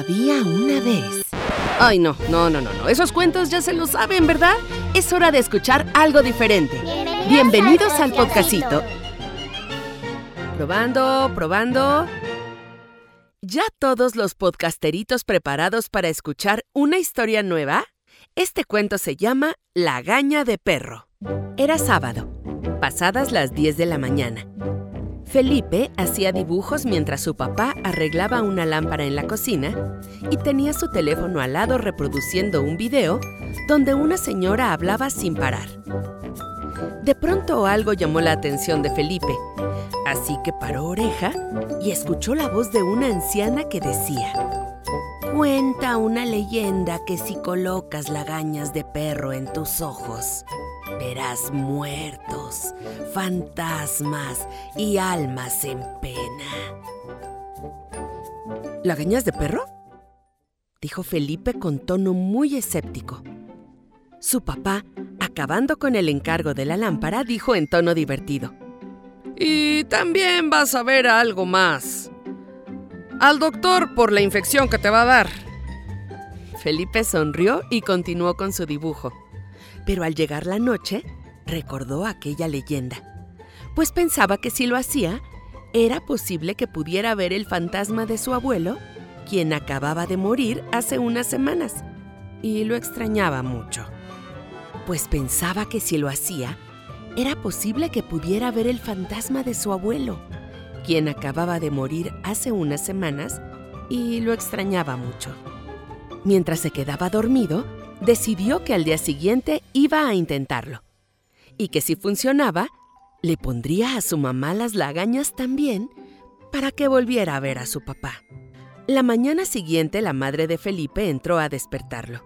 Había una vez. Ay, no, no, no, no, no. Esos cuentos ya se los saben, ¿verdad? Es hora de escuchar algo diferente. Bienvenidos al podcastito. Probando, probando. ¿Ya todos los podcasteritos preparados para escuchar una historia nueva? Este cuento se llama La gaña de perro. Era sábado, pasadas las 10 de la mañana. Felipe hacía dibujos mientras su papá arreglaba una lámpara en la cocina y tenía su teléfono al lado reproduciendo un video donde una señora hablaba sin parar. De pronto algo llamó la atención de Felipe, así que paró oreja y escuchó la voz de una anciana que decía, Cuenta una leyenda que si colocas lagañas de perro en tus ojos, verás muertos, fantasmas y almas en pena. ¿Lagañas de perro? dijo Felipe con tono muy escéptico. Su papá, acabando con el encargo de la lámpara, dijo en tono divertido. Y también vas a ver algo más. Al doctor por la infección que te va a dar. Felipe sonrió y continuó con su dibujo. Pero al llegar la noche, recordó aquella leyenda, pues pensaba que si lo hacía, era posible que pudiera ver el fantasma de su abuelo, quien acababa de morir hace unas semanas, y lo extrañaba mucho. Pues pensaba que si lo hacía, era posible que pudiera ver el fantasma de su abuelo, quien acababa de morir hace unas semanas y lo extrañaba mucho. Mientras se quedaba dormido, decidió que al día siguiente iba a intentarlo y que si funcionaba, le pondría a su mamá las lagañas también para que volviera a ver a su papá. La mañana siguiente la madre de Felipe entró a despertarlo,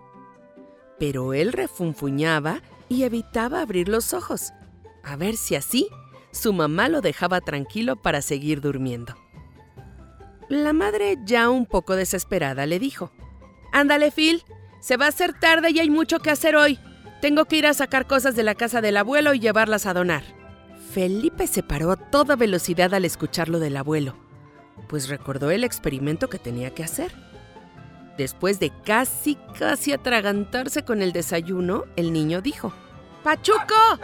pero él refunfuñaba y evitaba abrir los ojos, a ver si así su mamá lo dejaba tranquilo para seguir durmiendo. La madre, ya un poco desesperada, le dijo, Ándale, Phil, se va a hacer tarde y hay mucho que hacer hoy. Tengo que ir a sacar cosas de la casa del abuelo y llevarlas a donar. Felipe se paró a toda velocidad al escuchar lo del abuelo, pues recordó el experimento que tenía que hacer. Después de casi, casi atragantarse con el desayuno, el niño dijo, ¡Pachuco!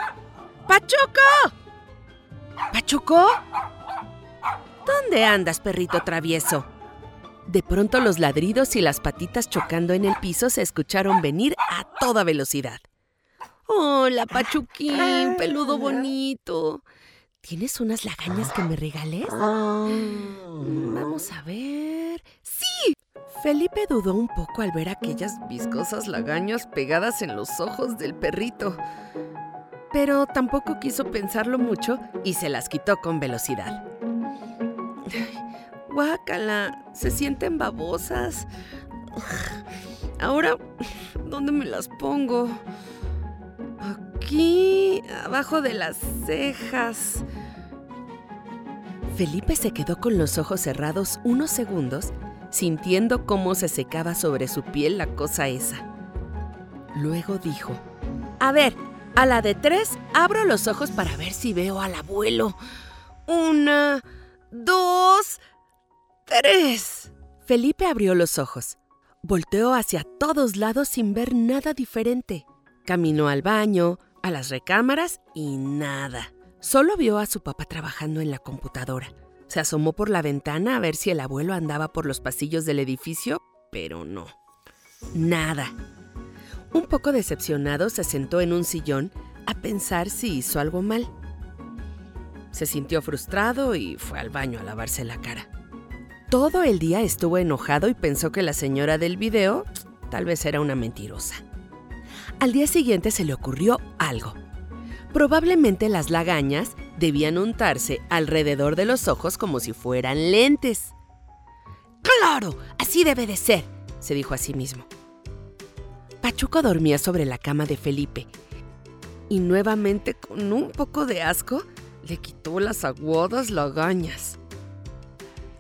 ¡Pachuco! ¿Pachuco? ¿Dónde andas, perrito travieso? De pronto los ladridos y las patitas chocando en el piso se escucharon venir a toda velocidad. Hola, Pachuquín, peludo bonito. ¿Tienes unas lagañas que me regales? Vamos a ver. ¡Sí! Felipe dudó un poco al ver aquellas viscosas lagañas pegadas en los ojos del perrito. Pero tampoco quiso pensarlo mucho y se las quitó con velocidad. Guácala, se sienten babosas. Ahora, ¿dónde me las pongo? Aquí, abajo de las cejas. Felipe se quedó con los ojos cerrados unos segundos, sintiendo cómo se secaba sobre su piel la cosa esa. Luego dijo, A ver, a la de tres abro los ojos para ver si veo al abuelo. Una, dos, tres. Felipe abrió los ojos. Volteó hacia todos lados sin ver nada diferente. Caminó al baño, a las recámaras y nada. Solo vio a su papá trabajando en la computadora. Se asomó por la ventana a ver si el abuelo andaba por los pasillos del edificio, pero no. Nada. Un poco decepcionado se sentó en un sillón a pensar si hizo algo mal. Se sintió frustrado y fue al baño a lavarse la cara. Todo el día estuvo enojado y pensó que la señora del video tal vez era una mentirosa. Al día siguiente se le ocurrió algo. Probablemente las lagañas debían untarse alrededor de los ojos como si fueran lentes. ¡Claro! Así debe de ser, se dijo a sí mismo. Pachuco dormía sobre la cama de Felipe y nuevamente con un poco de asco le quitó las aguadas lagañas.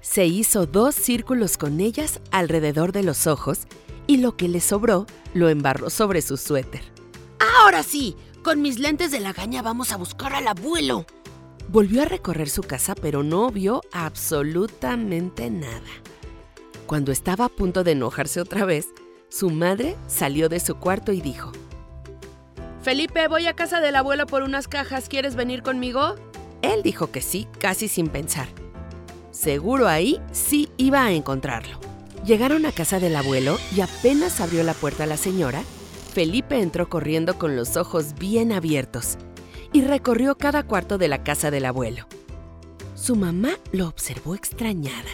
Se hizo dos círculos con ellas alrededor de los ojos y lo que le sobró lo embarró sobre su suéter. Ahora sí, con mis lentes de lagaña vamos a buscar al abuelo. Volvió a recorrer su casa pero no vio absolutamente nada. Cuando estaba a punto de enojarse otra vez, su madre salió de su cuarto y dijo, Felipe, voy a casa del abuelo por unas cajas, ¿quieres venir conmigo? Él dijo que sí, casi sin pensar. Seguro ahí sí iba a encontrarlo. Llegaron a casa del abuelo y apenas abrió la puerta la señora, Felipe entró corriendo con los ojos bien abiertos y recorrió cada cuarto de la casa del abuelo. Su mamá lo observó extrañada,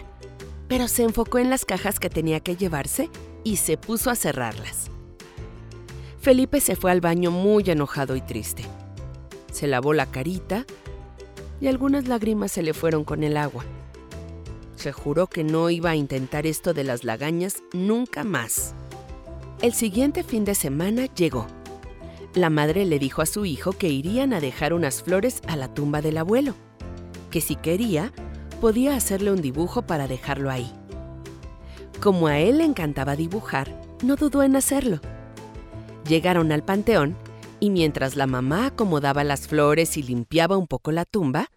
pero se enfocó en las cajas que tenía que llevarse y se puso a cerrarlas. Felipe se fue al baño muy enojado y triste. Se lavó la carita y algunas lágrimas se le fueron con el agua. Se juró que no iba a intentar esto de las lagañas nunca más. El siguiente fin de semana llegó. La madre le dijo a su hijo que irían a dejar unas flores a la tumba del abuelo, que si quería, podía hacerle un dibujo para dejarlo ahí. Como a él le encantaba dibujar, no dudó en hacerlo. Llegaron al panteón y mientras la mamá acomodaba las flores y limpiaba un poco la tumba,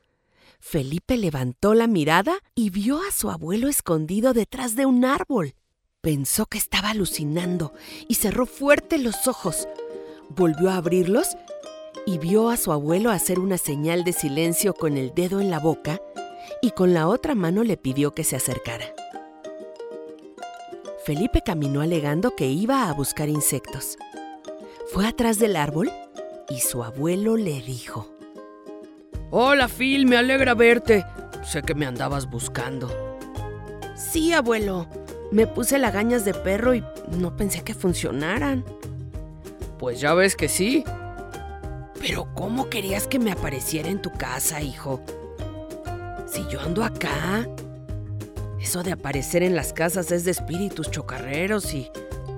Felipe levantó la mirada y vio a su abuelo escondido detrás de un árbol. Pensó que estaba alucinando y cerró fuerte los ojos. Volvió a abrirlos y vio a su abuelo hacer una señal de silencio con el dedo en la boca y con la otra mano le pidió que se acercara. Felipe caminó alegando que iba a buscar insectos. Fue atrás del árbol y su abuelo le dijo, Hola Phil, me alegra verte. Sé que me andabas buscando. Sí, abuelo. Me puse lagañas de perro y no pensé que funcionaran. Pues ya ves que sí. Pero ¿cómo querías que me apareciera en tu casa, hijo? Si yo ando acá. Eso de aparecer en las casas es de espíritus chocarreros y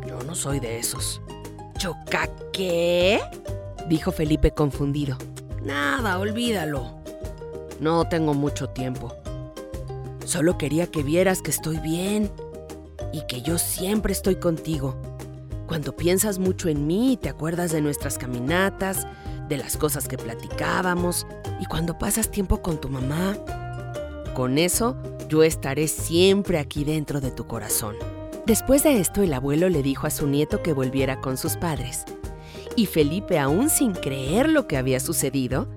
yo no soy de esos. ¿Choca qué? dijo Felipe confundido. Nada, olvídalo. No tengo mucho tiempo. Solo quería que vieras que estoy bien y que yo siempre estoy contigo. Cuando piensas mucho en mí te acuerdas de nuestras caminatas, de las cosas que platicábamos y cuando pasas tiempo con tu mamá. Con eso, yo estaré siempre aquí dentro de tu corazón. Después de esto, el abuelo le dijo a su nieto que volviera con sus padres. Y Felipe, aún sin creer lo que había sucedido,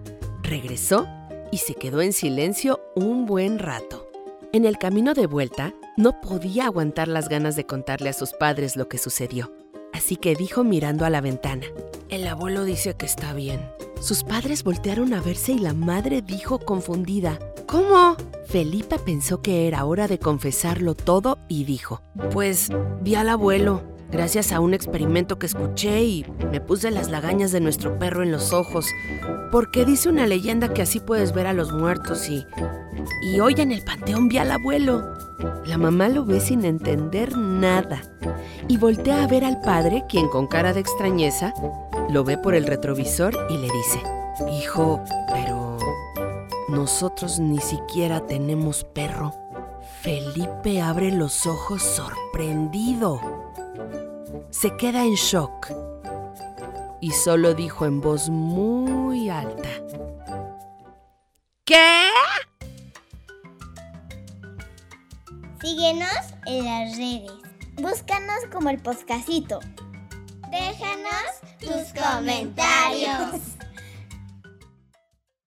regresó y se quedó en silencio un buen rato. En el camino de vuelta, no podía aguantar las ganas de contarle a sus padres lo que sucedió. Así que dijo mirando a la ventana, El abuelo dice que está bien. Sus padres voltearon a verse y la madre dijo confundida, ¿Cómo? Felipa pensó que era hora de confesarlo todo y dijo, Pues vi al abuelo, gracias a un experimento que escuché y me puse las lagañas de nuestro perro en los ojos, porque dice una leyenda que así puedes ver a los muertos y... Y hoy en el panteón vi al abuelo. La mamá lo ve sin entender nada y voltea a ver al padre, quien con cara de extrañeza lo ve por el retrovisor y le dice, Hijo, pero nosotros ni siquiera tenemos perro. Felipe abre los ojos sorprendido. Se queda en shock y solo dijo en voz muy alta, ¿Qué? Síguenos en las redes. Búscanos como el Poscasito. Déjanos tus comentarios.